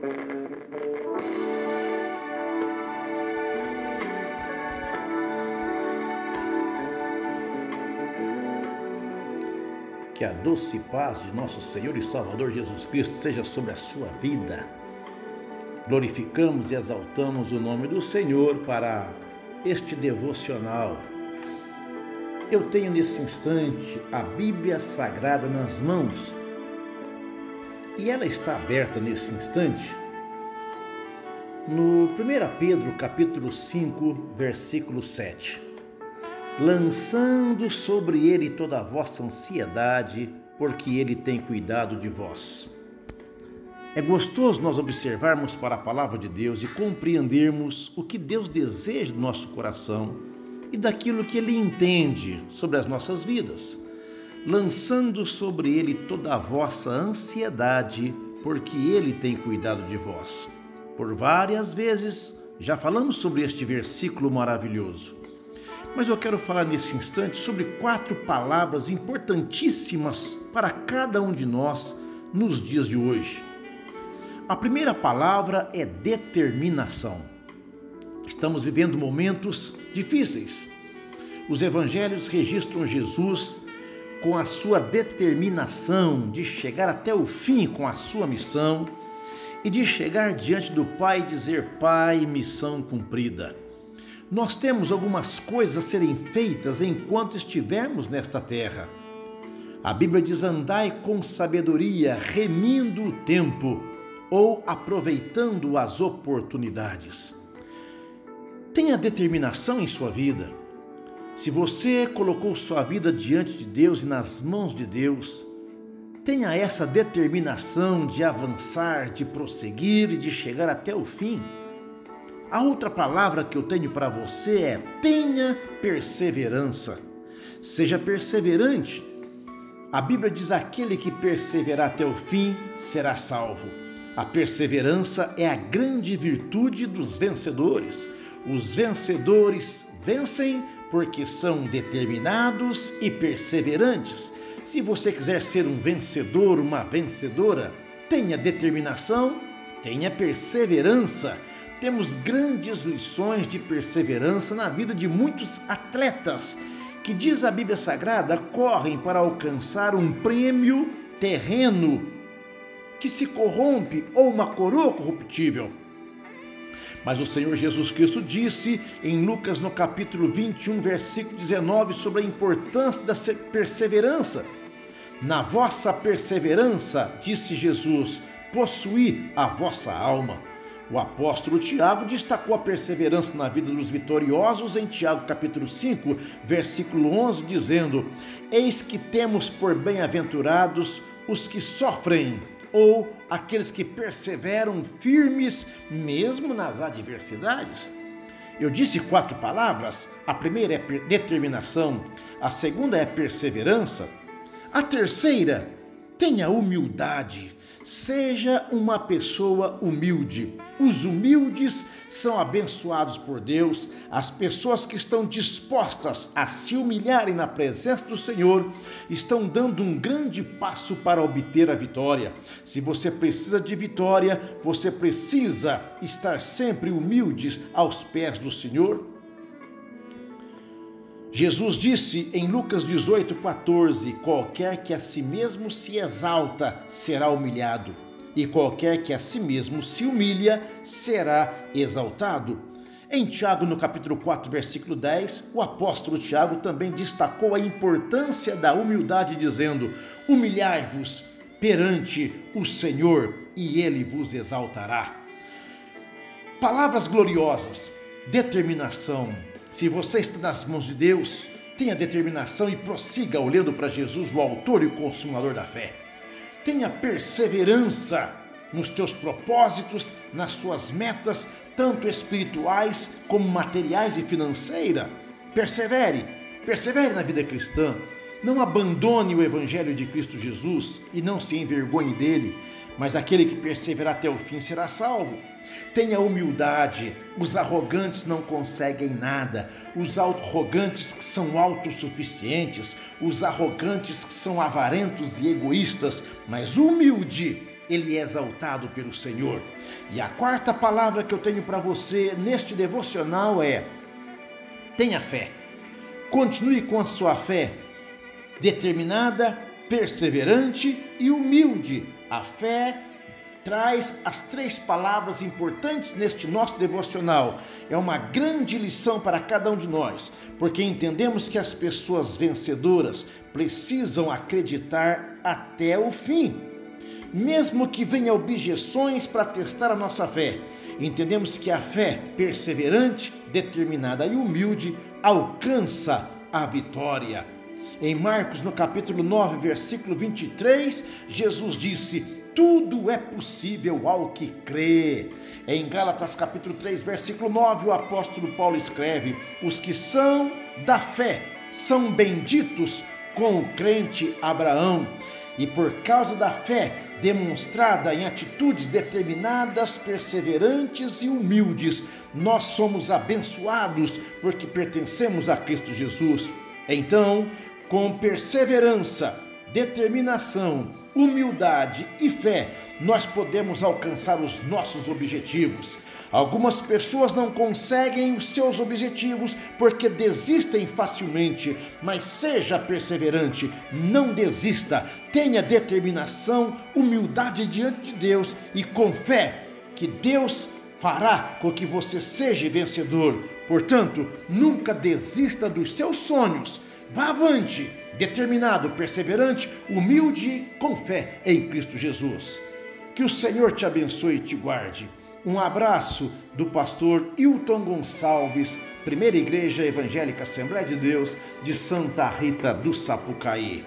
Que a doce paz de nosso Senhor e Salvador Jesus Cristo seja sobre a sua vida. Glorificamos e exaltamos o nome do Senhor para este devocional. Eu tenho nesse instante a Bíblia Sagrada nas mãos e ela está aberta nesse instante no 1 Pedro capítulo 5, versículo 7 lançando sobre ele toda a vossa ansiedade, porque ele tem cuidado de vós. É gostoso nós observarmos para a palavra de Deus e compreendermos o que Deus deseja do nosso coração e daquilo que ele entende sobre as nossas vidas, lançando sobre ele toda a vossa ansiedade, porque ele tem cuidado de vós. Por várias vezes já falamos sobre este versículo maravilhoso. Mas eu quero falar nesse instante sobre quatro palavras importantíssimas para cada um de nós nos dias de hoje. A primeira palavra é determinação. Estamos vivendo momentos difíceis. Os evangelhos registram Jesus com a sua determinação de chegar até o fim com a sua missão e de chegar diante do Pai e dizer: Pai, missão cumprida nós temos algumas coisas a serem feitas enquanto estivermos nesta terra. A Bíblia diz: andai com sabedoria, remindo o tempo ou aproveitando as oportunidades. Tenha determinação em sua vida. Se você colocou sua vida diante de Deus e nas mãos de Deus, tenha essa determinação de avançar, de prosseguir e de chegar até o fim. A outra palavra que eu tenho para você é: tenha perseverança. Seja perseverante. A Bíblia diz: aquele que perseverar até o fim será salvo. A perseverança é a grande virtude dos vencedores. Os vencedores vencem porque são determinados e perseverantes. Se você quiser ser um vencedor, uma vencedora, tenha determinação, tenha perseverança temos grandes lições de perseverança na vida de muitos atletas que, diz a Bíblia Sagrada, correm para alcançar um prêmio terreno que se corrompe ou uma coroa corruptível. Mas o Senhor Jesus Cristo disse em Lucas no capítulo 21, versículo 19, sobre a importância da perseverança. Na vossa perseverança, disse Jesus, possuí a vossa alma. O apóstolo Tiago destacou a perseverança na vida dos vitoriosos em Tiago capítulo 5, versículo 11, dizendo: Eis que temos por bem-aventurados os que sofrem, ou aqueles que perseveram firmes mesmo nas adversidades. Eu disse quatro palavras. A primeira é determinação, a segunda é perseverança, a terceira, tenha humildade. Seja uma pessoa humilde. Os humildes são abençoados por Deus. As pessoas que estão dispostas a se humilharem na presença do Senhor estão dando um grande passo para obter a vitória. Se você precisa de vitória, você precisa estar sempre humilde aos pés do Senhor. Jesus disse em Lucas 18,14: Qualquer que a si mesmo se exalta será humilhado, e qualquer que a si mesmo se humilha será exaltado. Em Tiago, no capítulo 4, versículo 10, o apóstolo Tiago também destacou a importância da humildade, dizendo: Humilhai-vos perante o Senhor, e ele vos exaltará. Palavras gloriosas, determinação, se você está nas mãos de Deus, tenha determinação e prossiga olhando para Jesus, o autor e o consumador da fé. Tenha perseverança nos teus propósitos, nas suas metas, tanto espirituais como materiais e financeiras. Persevere, persevere na vida cristã. Não abandone o evangelho de Cristo Jesus e não se envergonhe dele, mas aquele que perseverar até o fim será salvo. Tenha humildade. Os arrogantes não conseguem nada. Os arrogantes são autossuficientes. Os arrogantes são avarentos e egoístas. Mas humilde ele é exaltado pelo Senhor. E a quarta palavra que eu tenho para você neste devocional é: tenha fé. Continue com a sua fé determinada, perseverante e humilde. A fé traz as três palavras importantes neste nosso devocional. É uma grande lição para cada um de nós, porque entendemos que as pessoas vencedoras precisam acreditar até o fim. Mesmo que venha objeções para testar a nossa fé, entendemos que a fé perseverante, determinada e humilde alcança a vitória. Em Marcos, no capítulo 9, versículo 23, Jesus disse: Tudo é possível ao que crê. Em Gálatas, capítulo 3, versículo 9, o apóstolo Paulo escreve: Os que são da fé são benditos com o crente Abraão. E por causa da fé demonstrada em atitudes determinadas, perseverantes e humildes, nós somos abençoados porque pertencemos a Cristo Jesus. Então, com perseverança, determinação, humildade e fé, nós podemos alcançar os nossos objetivos. Algumas pessoas não conseguem os seus objetivos porque desistem facilmente, mas seja perseverante, não desista, tenha determinação, humildade diante de Deus e com fé que Deus fará com que você seja vencedor. Portanto, nunca desista dos seus sonhos Vá avante, determinado, perseverante, humilde, com fé em Cristo Jesus. Que o Senhor te abençoe e te guarde. Um abraço do pastor Hilton Gonçalves, Primeira Igreja Evangélica Assembleia de Deus de Santa Rita do Sapucaí.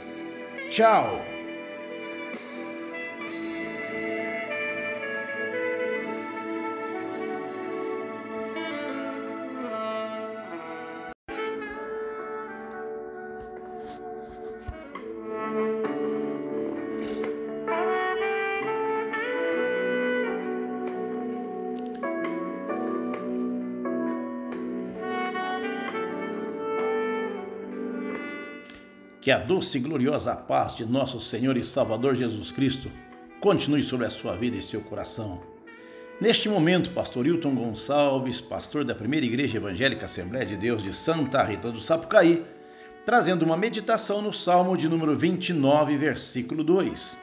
Tchau! Que a doce e gloriosa paz de nosso Senhor e Salvador Jesus Cristo continue sobre a sua vida e seu coração. Neste momento, pastor Hilton Gonçalves, pastor da Primeira Igreja Evangélica Assembleia de Deus de Santa Rita do Sapucaí, trazendo uma meditação no Salmo de número 29, versículo 2.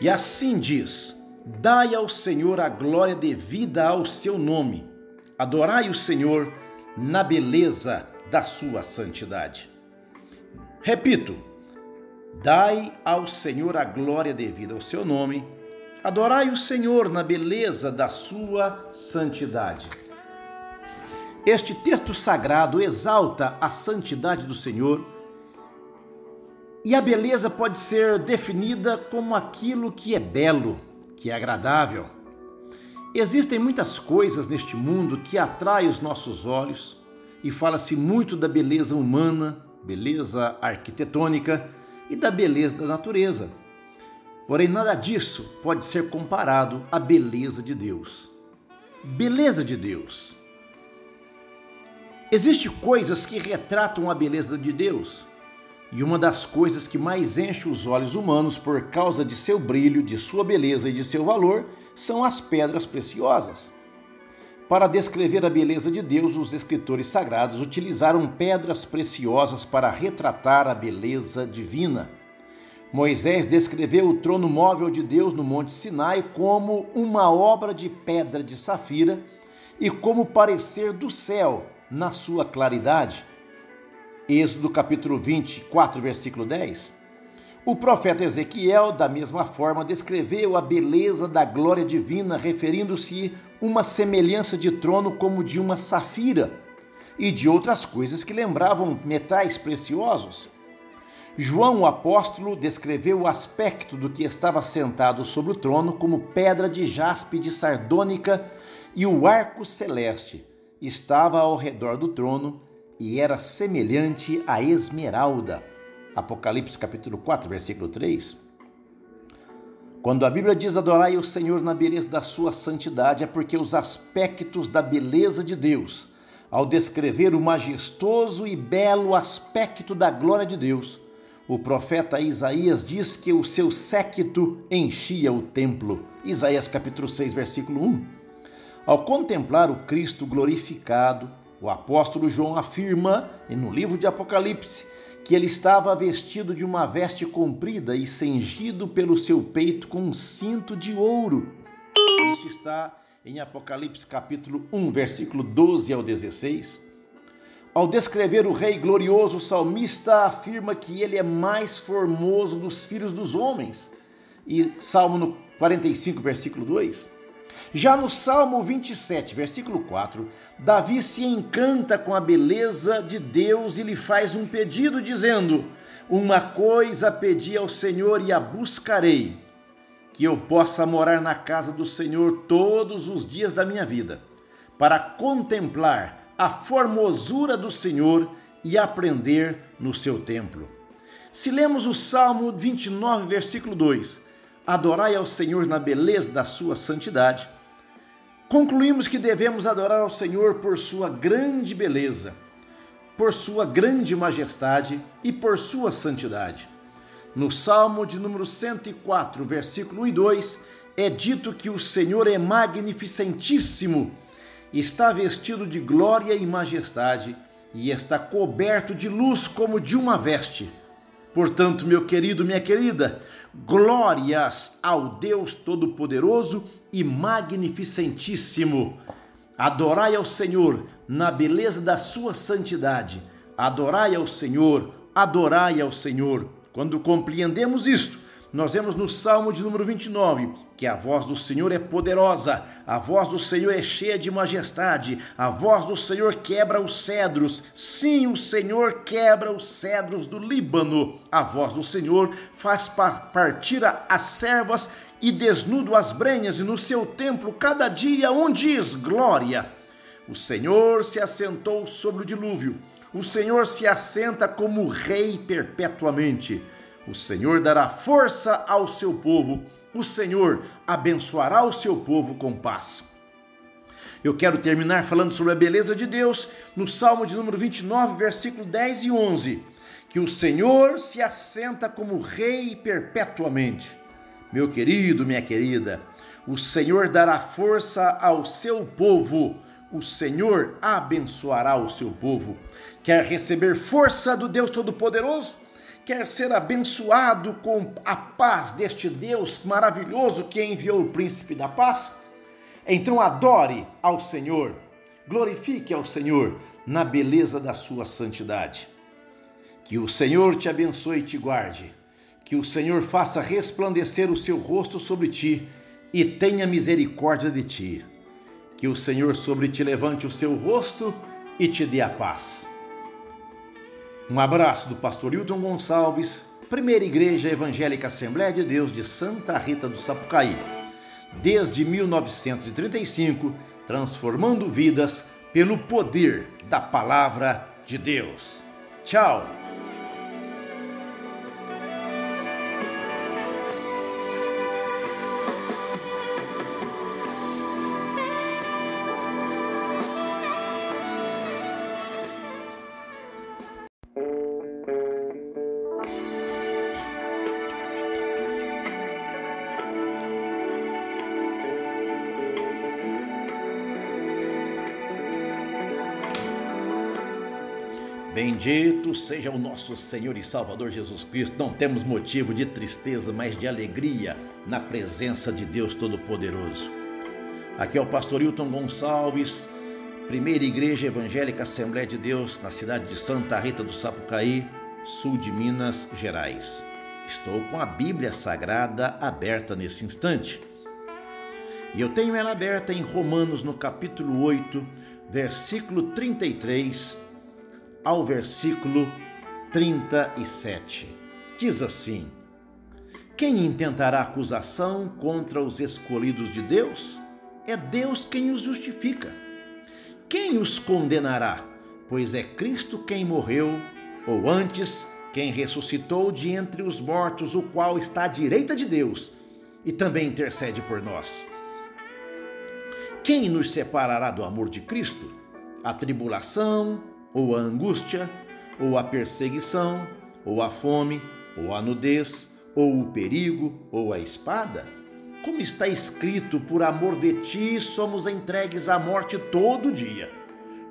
E assim diz: Dai ao Senhor a glória devida ao seu nome. Adorai o Senhor na beleza da sua santidade. Repito: dai ao Senhor a glória devida ao seu nome, adorai o Senhor na beleza da sua santidade. Este texto sagrado exalta a santidade do Senhor e a beleza pode ser definida como aquilo que é belo, que é agradável. Existem muitas coisas neste mundo que atraem os nossos olhos e fala-se muito da beleza humana, beleza arquitetônica e da beleza da natureza. Porém, nada disso pode ser comparado à beleza de Deus. Beleza de Deus. Existem coisas que retratam a beleza de Deus, e uma das coisas que mais enche os olhos humanos por causa de seu brilho, de sua beleza e de seu valor são as pedras preciosas. Para descrever a beleza de Deus, os escritores sagrados utilizaram pedras preciosas para retratar a beleza divina. Moisés descreveu o trono móvel de Deus no Monte Sinai como uma obra de pedra de safira e como parecer do céu na sua claridade. Êxodo capítulo 24, versículo 10. O profeta Ezequiel, da mesma forma, descreveu a beleza da glória divina, referindo-se uma semelhança de trono como de uma safira e de outras coisas que lembravam metais preciosos. João, o apóstolo, descreveu o aspecto do que estava sentado sobre o trono como pedra de jaspe de sardônica e o arco celeste estava ao redor do trono e era semelhante a esmeralda. Apocalipse capítulo 4, versículo 3. Quando a Bíblia diz adorai o Senhor na beleza da sua santidade, é porque os aspectos da beleza de Deus, ao descrever o majestoso e belo aspecto da glória de Deus, o profeta Isaías diz que o seu séquito enchia o templo. Isaías capítulo 6, versículo 1. Ao contemplar o Cristo glorificado, o apóstolo João afirma, no livro de Apocalipse, que ele estava vestido de uma veste comprida e cingido pelo seu peito com um cinto de ouro. Isso está em Apocalipse capítulo 1, versículo 12 ao 16. Ao descrever o rei glorioso, o salmista afirma que ele é mais formoso dos filhos dos homens. E Salmo 45, versículo 2. Já no Salmo 27, versículo 4, Davi se encanta com a beleza de Deus e lhe faz um pedido, dizendo: Uma coisa pedi ao Senhor e a buscarei, que eu possa morar na casa do Senhor todos os dias da minha vida, para contemplar a formosura do Senhor e aprender no seu templo. Se lemos o Salmo 29, versículo 2, adorai ao Senhor na beleza da sua santidade, concluímos que devemos adorar ao Senhor por sua grande beleza, por sua grande majestade e por sua santidade. No Salmo de número 104, versículo 1 e 2, é dito que o Senhor é magnificentíssimo está vestido de glória e majestade e está coberto de luz como de uma veste. Portanto, meu querido, minha querida, glórias ao Deus Todo-Poderoso e Magnificentíssimo. Adorai ao Senhor na beleza da sua santidade. Adorai ao Senhor, adorai ao Senhor. Quando compreendemos isto, nós vemos no Salmo de número 29 que a voz do Senhor é poderosa, a voz do Senhor é cheia de majestade, a voz do Senhor quebra os cedros. Sim, o Senhor quebra os cedros do Líbano. A voz do Senhor faz partir as servas e desnudo as brenhas, e no seu templo cada dia um diz glória. O Senhor se assentou sobre o dilúvio. O Senhor se assenta como rei perpetuamente. O Senhor dará força ao seu povo, o Senhor abençoará o seu povo com paz. Eu quero terminar falando sobre a beleza de Deus no Salmo de número 29, versículo 10 e 11, que o Senhor se assenta como rei perpetuamente. Meu querido, minha querida, o Senhor dará força ao seu povo, o Senhor abençoará o seu povo. Quer receber força do Deus Todo-Poderoso? Quer ser abençoado com a paz deste Deus maravilhoso que enviou o príncipe da paz? Então adore ao Senhor, glorifique ao Senhor na beleza da sua santidade. Que o Senhor te abençoe e te guarde, que o Senhor faça resplandecer o seu rosto sobre ti e tenha misericórdia de ti. Que o Senhor sobre ti levante o seu rosto e te dê a paz. Um abraço do pastor Hilton Gonçalves, Primeira Igreja Evangélica Assembleia de Deus de Santa Rita do Sapucaí. Desde 1935, transformando vidas pelo poder da palavra de Deus. Tchau! Bendito seja o nosso Senhor e Salvador Jesus Cristo. Não temos motivo de tristeza, mas de alegria na presença de Deus Todo-Poderoso. Aqui é o pastor Hilton Gonçalves, Primeira Igreja Evangélica Assembleia de Deus, na cidade de Santa Rita do Sapucaí, sul de Minas Gerais. Estou com a Bíblia Sagrada aberta nesse instante. E eu tenho ela aberta em Romanos, no capítulo 8, versículo 33 ao versículo 37. Diz assim: Quem intentará acusação contra os escolhidos de Deus? É Deus quem os justifica. Quem os condenará? Pois é Cristo quem morreu, ou antes, quem ressuscitou de entre os mortos, o qual está à direita de Deus e também intercede por nós. Quem nos separará do amor de Cristo? A tribulação, ou a angústia, ou a perseguição, ou a fome, ou a nudez, ou o perigo, ou a espada? Como está escrito, por amor de ti somos entregues à morte todo dia.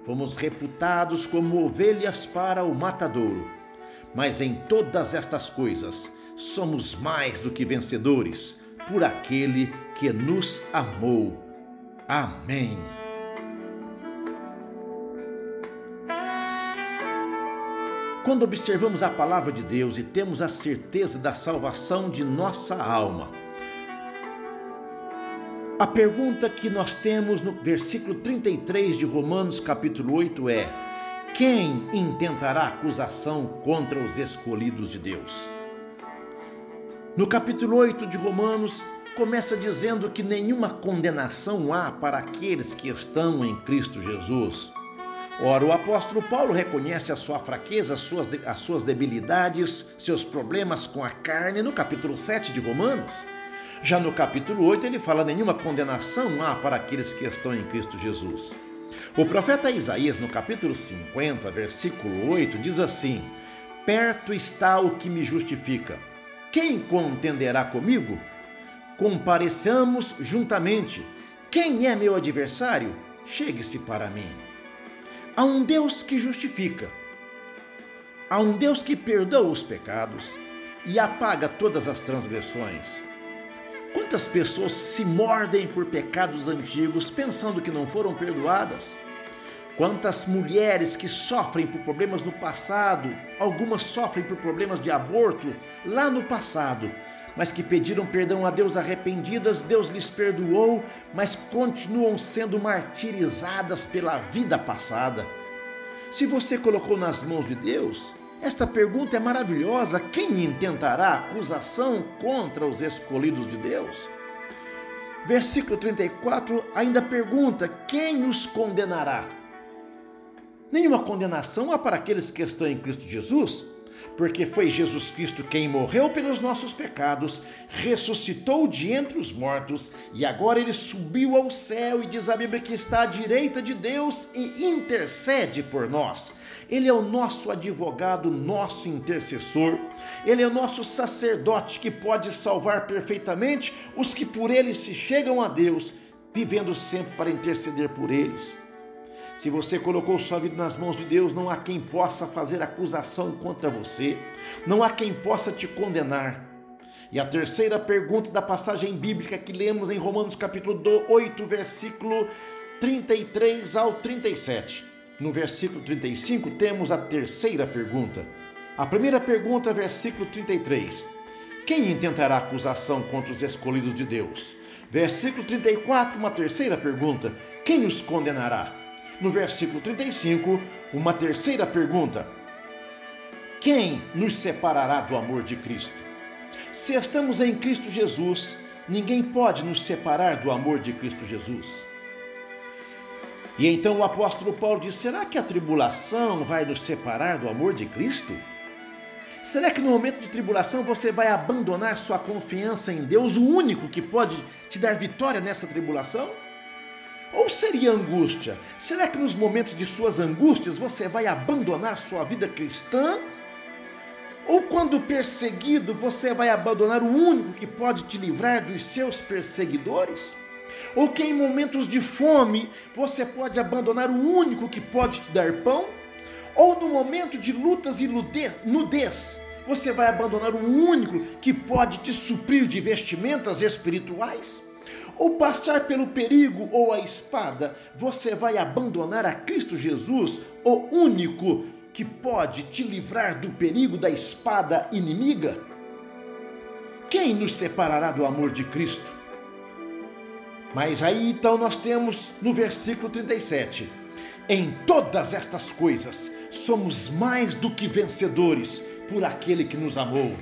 Fomos reputados como ovelhas para o matadouro. Mas em todas estas coisas somos mais do que vencedores por aquele que nos amou. Amém. Quando observamos a palavra de Deus e temos a certeza da salvação de nossa alma, a pergunta que nós temos no versículo 33 de Romanos, capítulo 8 é: Quem intentará acusação contra os escolhidos de Deus? No capítulo 8 de Romanos, começa dizendo que nenhuma condenação há para aqueles que estão em Cristo Jesus. Ora, o apóstolo Paulo reconhece a sua fraqueza, as suas, as suas debilidades, seus problemas com a carne no capítulo 7 de Romanos. Já no capítulo 8, ele fala: nenhuma condenação há para aqueles que estão em Cristo Jesus. O profeta Isaías, no capítulo 50, versículo 8, diz assim: Perto está o que me justifica. Quem contenderá comigo? Compareçamos juntamente. Quem é meu adversário? Chegue-se para mim. Há um Deus que justifica. Há um Deus que perdoa os pecados e apaga todas as transgressões. Quantas pessoas se mordem por pecados antigos pensando que não foram perdoadas? Quantas mulheres que sofrem por problemas no passado, algumas sofrem por problemas de aborto lá no passado, mas que pediram perdão a Deus arrependidas, Deus lhes perdoou, mas continuam sendo martirizadas pela vida passada. Se você colocou nas mãos de Deus, esta pergunta é maravilhosa: quem intentará acusação contra os escolhidos de Deus? Versículo 34 ainda pergunta: quem os condenará? Nenhuma condenação há para aqueles que estão em Cristo Jesus porque foi Jesus Cristo quem morreu pelos nossos pecados, ressuscitou de entre os mortos e agora ele subiu ao céu e diz a Bíblia que está à direita de Deus e intercede por nós. Ele é o nosso advogado, nosso intercessor, ele é o nosso sacerdote que pode salvar perfeitamente os que por ele se chegam a Deus, vivendo sempre para interceder por eles. Se você colocou sua vida nas mãos de Deus, não há quem possa fazer acusação contra você, não há quem possa te condenar. E a terceira pergunta da passagem bíblica que lemos em Romanos capítulo 8, versículo 33 ao 37. No versículo 35 temos a terceira pergunta. A primeira pergunta, versículo 33. Quem intentará acusação contra os escolhidos de Deus? Versículo 34, uma terceira pergunta. Quem os condenará? No versículo 35, uma terceira pergunta: Quem nos separará do amor de Cristo? Se estamos em Cristo Jesus, ninguém pode nos separar do amor de Cristo Jesus. E então o apóstolo Paulo diz: será que a tribulação vai nos separar do amor de Cristo? Será que no momento de tribulação você vai abandonar sua confiança em Deus, o único que pode te dar vitória nessa tribulação? Ou seria angústia? Será que nos momentos de suas angústias você vai abandonar sua vida cristã? Ou quando perseguido você vai abandonar o único que pode te livrar dos seus perseguidores? Ou que em momentos de fome você pode abandonar o único que pode te dar pão? Ou no momento de lutas e nudez, você vai abandonar o único que pode te suprir de vestimentas espirituais? Ou passar pelo perigo ou a espada, você vai abandonar a Cristo Jesus, o único que pode te livrar do perigo da espada inimiga? Quem nos separará do amor de Cristo? Mas aí então nós temos no versículo 37: Em todas estas coisas somos mais do que vencedores por aquele que nos amou.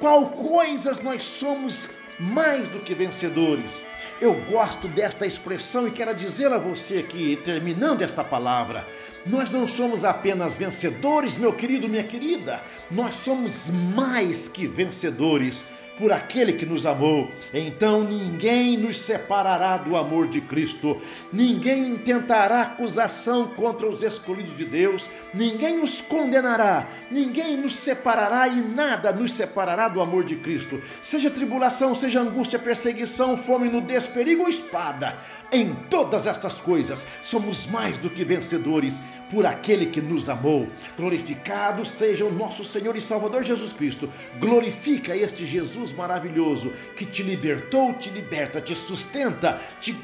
Qual coisas nós somos mais do que vencedores? Eu gosto desta expressão e quero dizer a você que, terminando esta palavra, nós não somos apenas vencedores, meu querido, minha querida, nós somos mais que vencedores, por aquele que nos amou. Então ninguém nos separará do amor de Cristo, ninguém intentará acusação contra os escolhidos de Deus, ninguém os condenará, ninguém nos separará e nada nos separará do amor de Cristo. Seja tribulação, seja angústia, perseguição, fome, nudez, perigo ou espada, em todas estas coisas somos mais do que vencedores por aquele que nos amou. Glorificado seja o nosso Senhor e Salvador Jesus Cristo. Glorifica este Jesus maravilhoso que te libertou, te liberta, te sustenta, te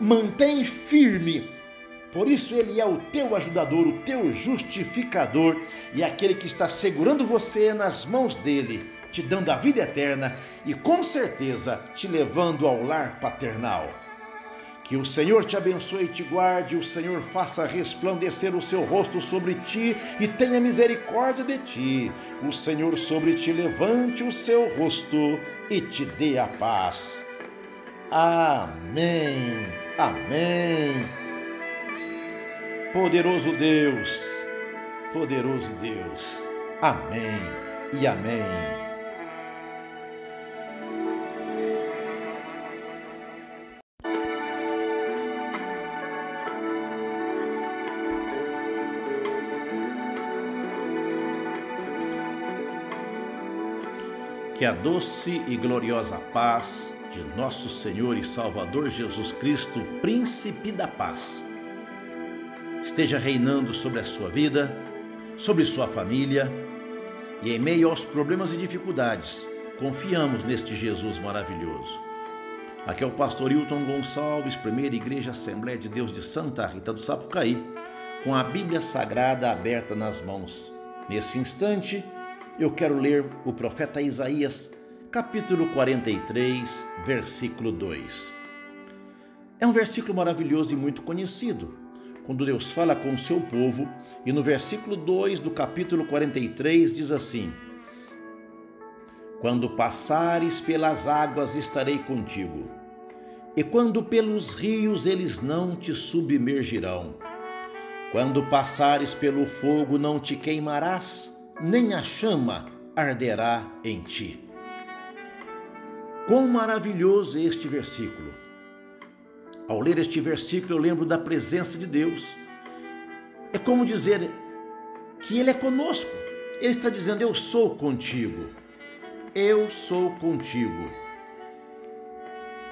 mantém firme. Por isso ele é o teu ajudador, o teu justificador e aquele que está segurando você nas mãos dele, te dando a vida eterna e com certeza te levando ao lar paternal. Que o Senhor te abençoe e te guarde, o Senhor faça resplandecer o seu rosto sobre ti e tenha misericórdia de ti. O Senhor sobre ti levante o seu rosto e te dê a paz. Amém. Amém. Poderoso Deus, poderoso Deus. Amém e amém. Que a doce e gloriosa paz de nosso Senhor e Salvador Jesus Cristo, Príncipe da Paz, esteja reinando sobre a sua vida, sobre sua família e em meio aos problemas e dificuldades, confiamos neste Jesus maravilhoso. Aqui é o pastor Hilton Gonçalves, primeira Igreja Assembleia de Deus de Santa Rita do Sapucaí, com a Bíblia Sagrada aberta nas mãos. Nesse instante, eu quero ler o profeta Isaías, capítulo 43, versículo 2. É um versículo maravilhoso e muito conhecido, quando Deus fala com o seu povo, e no versículo 2 do capítulo 43 diz assim: Quando passares pelas águas, estarei contigo, e quando pelos rios, eles não te submergirão. Quando passares pelo fogo, não te queimarás nem a chama arderá em ti. Quão maravilhoso é este versículo! Ao ler este versículo, eu lembro da presença de Deus. É como dizer que Ele é conosco. Ele está dizendo: Eu sou contigo. Eu sou contigo.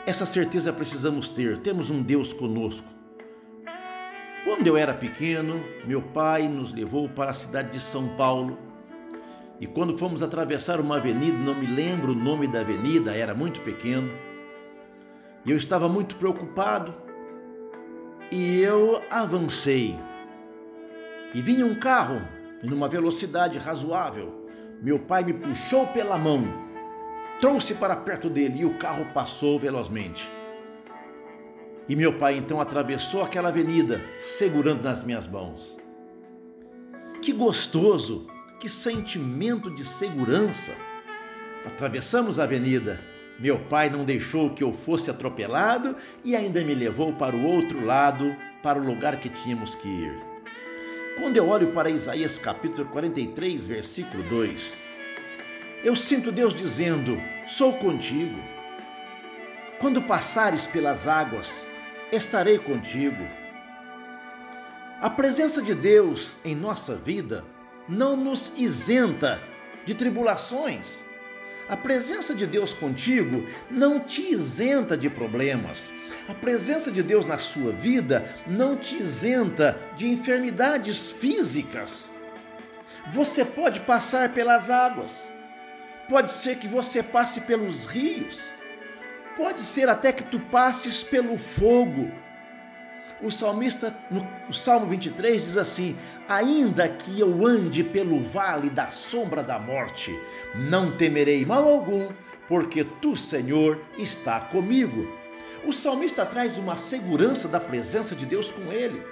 Essa certeza precisamos ter. Temos um Deus conosco. Quando eu era pequeno, meu pai nos levou para a cidade de São Paulo e quando fomos atravessar uma avenida, não me lembro o nome da avenida, era muito pequeno, e eu estava muito preocupado, e eu avancei. E vinha um carro em uma velocidade razoável. Meu pai me puxou pela mão, trouxe para perto dele e o carro passou velozmente. E meu pai então atravessou aquela avenida, segurando nas minhas mãos. Que gostoso que sentimento de segurança! Atravessamos a avenida. Meu pai não deixou que eu fosse atropelado e ainda me levou para o outro lado, para o lugar que tínhamos que ir. Quando eu olho para Isaías capítulo 43, versículo 2, eu sinto Deus dizendo: Sou contigo. Quando passares pelas águas, estarei contigo. A presença de Deus em nossa vida não nos isenta de tribulações. A presença de Deus contigo não te isenta de problemas. A presença de Deus na sua vida não te isenta de enfermidades físicas. Você pode passar pelas águas, pode ser que você passe pelos rios, pode ser até que tu passes pelo fogo o salmista, no Salmo 23, diz assim: Ainda que eu ande pelo vale da sombra da morte, não temerei mal algum, porque tu, Senhor, está comigo. O salmista traz uma segurança da presença de Deus com ele.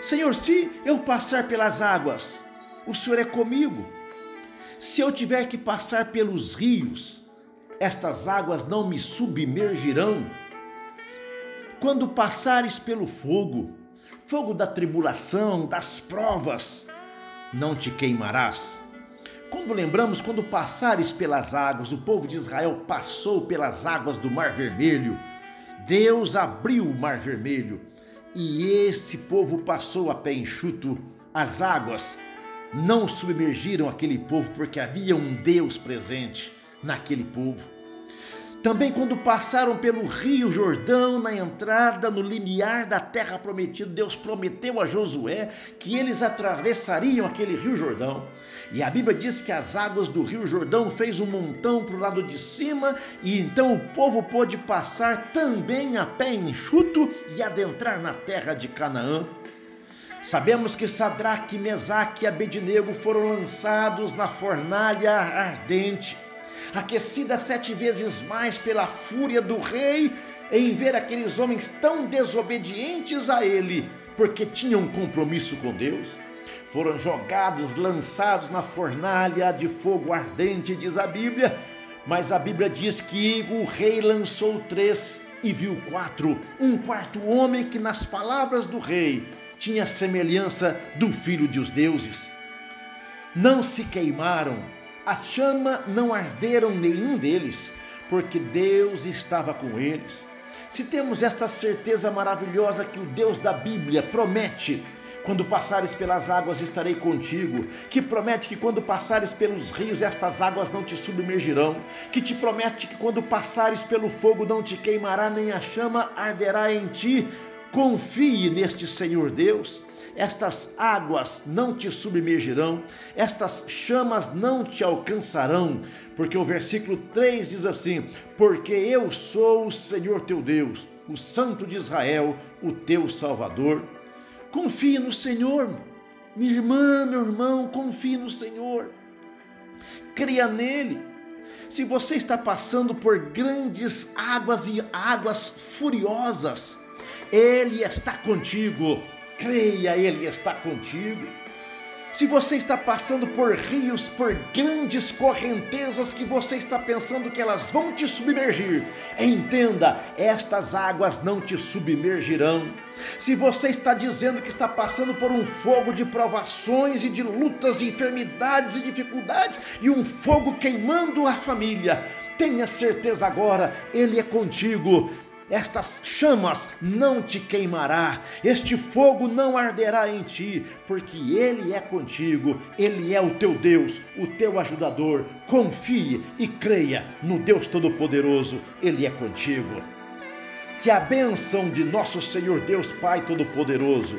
Senhor, se eu passar pelas águas, o Senhor é comigo. Se eu tiver que passar pelos rios, estas águas não me submergirão quando passares pelo fogo, fogo da tribulação, das provas, não te queimarás. Quando lembramos, quando passares pelas águas, o povo de Israel passou pelas águas do Mar Vermelho. Deus abriu o Mar Vermelho e esse povo passou a pé enxuto. As águas não submergiram aquele povo porque havia um Deus presente naquele povo. Também quando passaram pelo rio Jordão, na entrada, no limiar da terra prometida, Deus prometeu a Josué que eles atravessariam aquele rio Jordão. E a Bíblia diz que as águas do rio Jordão fez um montão para o lado de cima, e então o povo pôde passar também a pé enxuto e adentrar na terra de Canaã. Sabemos que Sadraque, Mesaque e Abednego foram lançados na fornalha ardente aquecida sete vezes mais pela fúria do rei, em ver aqueles homens tão desobedientes a ele, porque tinham um compromisso com Deus. Foram jogados, lançados na fornalha de fogo ardente, diz a Bíblia, mas a Bíblia diz que o rei lançou três e viu quatro, um quarto homem que, nas palavras do rei, tinha semelhança do filho dos deuses. Não se queimaram, a chama não arderam nenhum deles, porque Deus estava com eles. Se temos esta certeza maravilhosa que o Deus da Bíblia promete, quando passares pelas águas estarei contigo, que promete que quando passares pelos rios estas águas não te submergirão, que te promete que quando passares pelo fogo não te queimará nem a chama arderá em ti. Confie neste Senhor Deus estas águas não te submergirão, estas chamas não te alcançarão, porque o versículo 3 diz assim: Porque eu sou o Senhor teu Deus, o Santo de Israel, o teu Salvador. Confie no Senhor, minha irmã, meu irmão, confie no Senhor, creia nele. Se você está passando por grandes águas e águas furiosas, Ele está contigo creia, Ele está contigo. Se você está passando por rios, por grandes correntezas que você está pensando que elas vão te submergir, entenda, estas águas não te submergirão. Se você está dizendo que está passando por um fogo de provações e de lutas, de enfermidades e dificuldades, e um fogo queimando a família, tenha certeza agora, Ele é contigo estas chamas não te queimará, este fogo não arderá em ti, porque Ele é contigo, Ele é o teu Deus, o teu ajudador. Confie e creia no Deus Todo-Poderoso, Ele é contigo. Que a bênção de nosso Senhor Deus Pai Todo-Poderoso,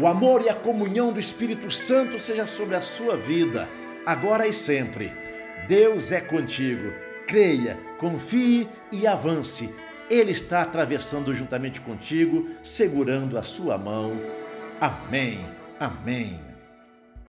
o amor e a comunhão do Espírito Santo seja sobre a sua vida, agora e sempre. Deus é contigo. Creia, confie e avance ele está atravessando juntamente contigo, segurando a sua mão. Amém. Amém.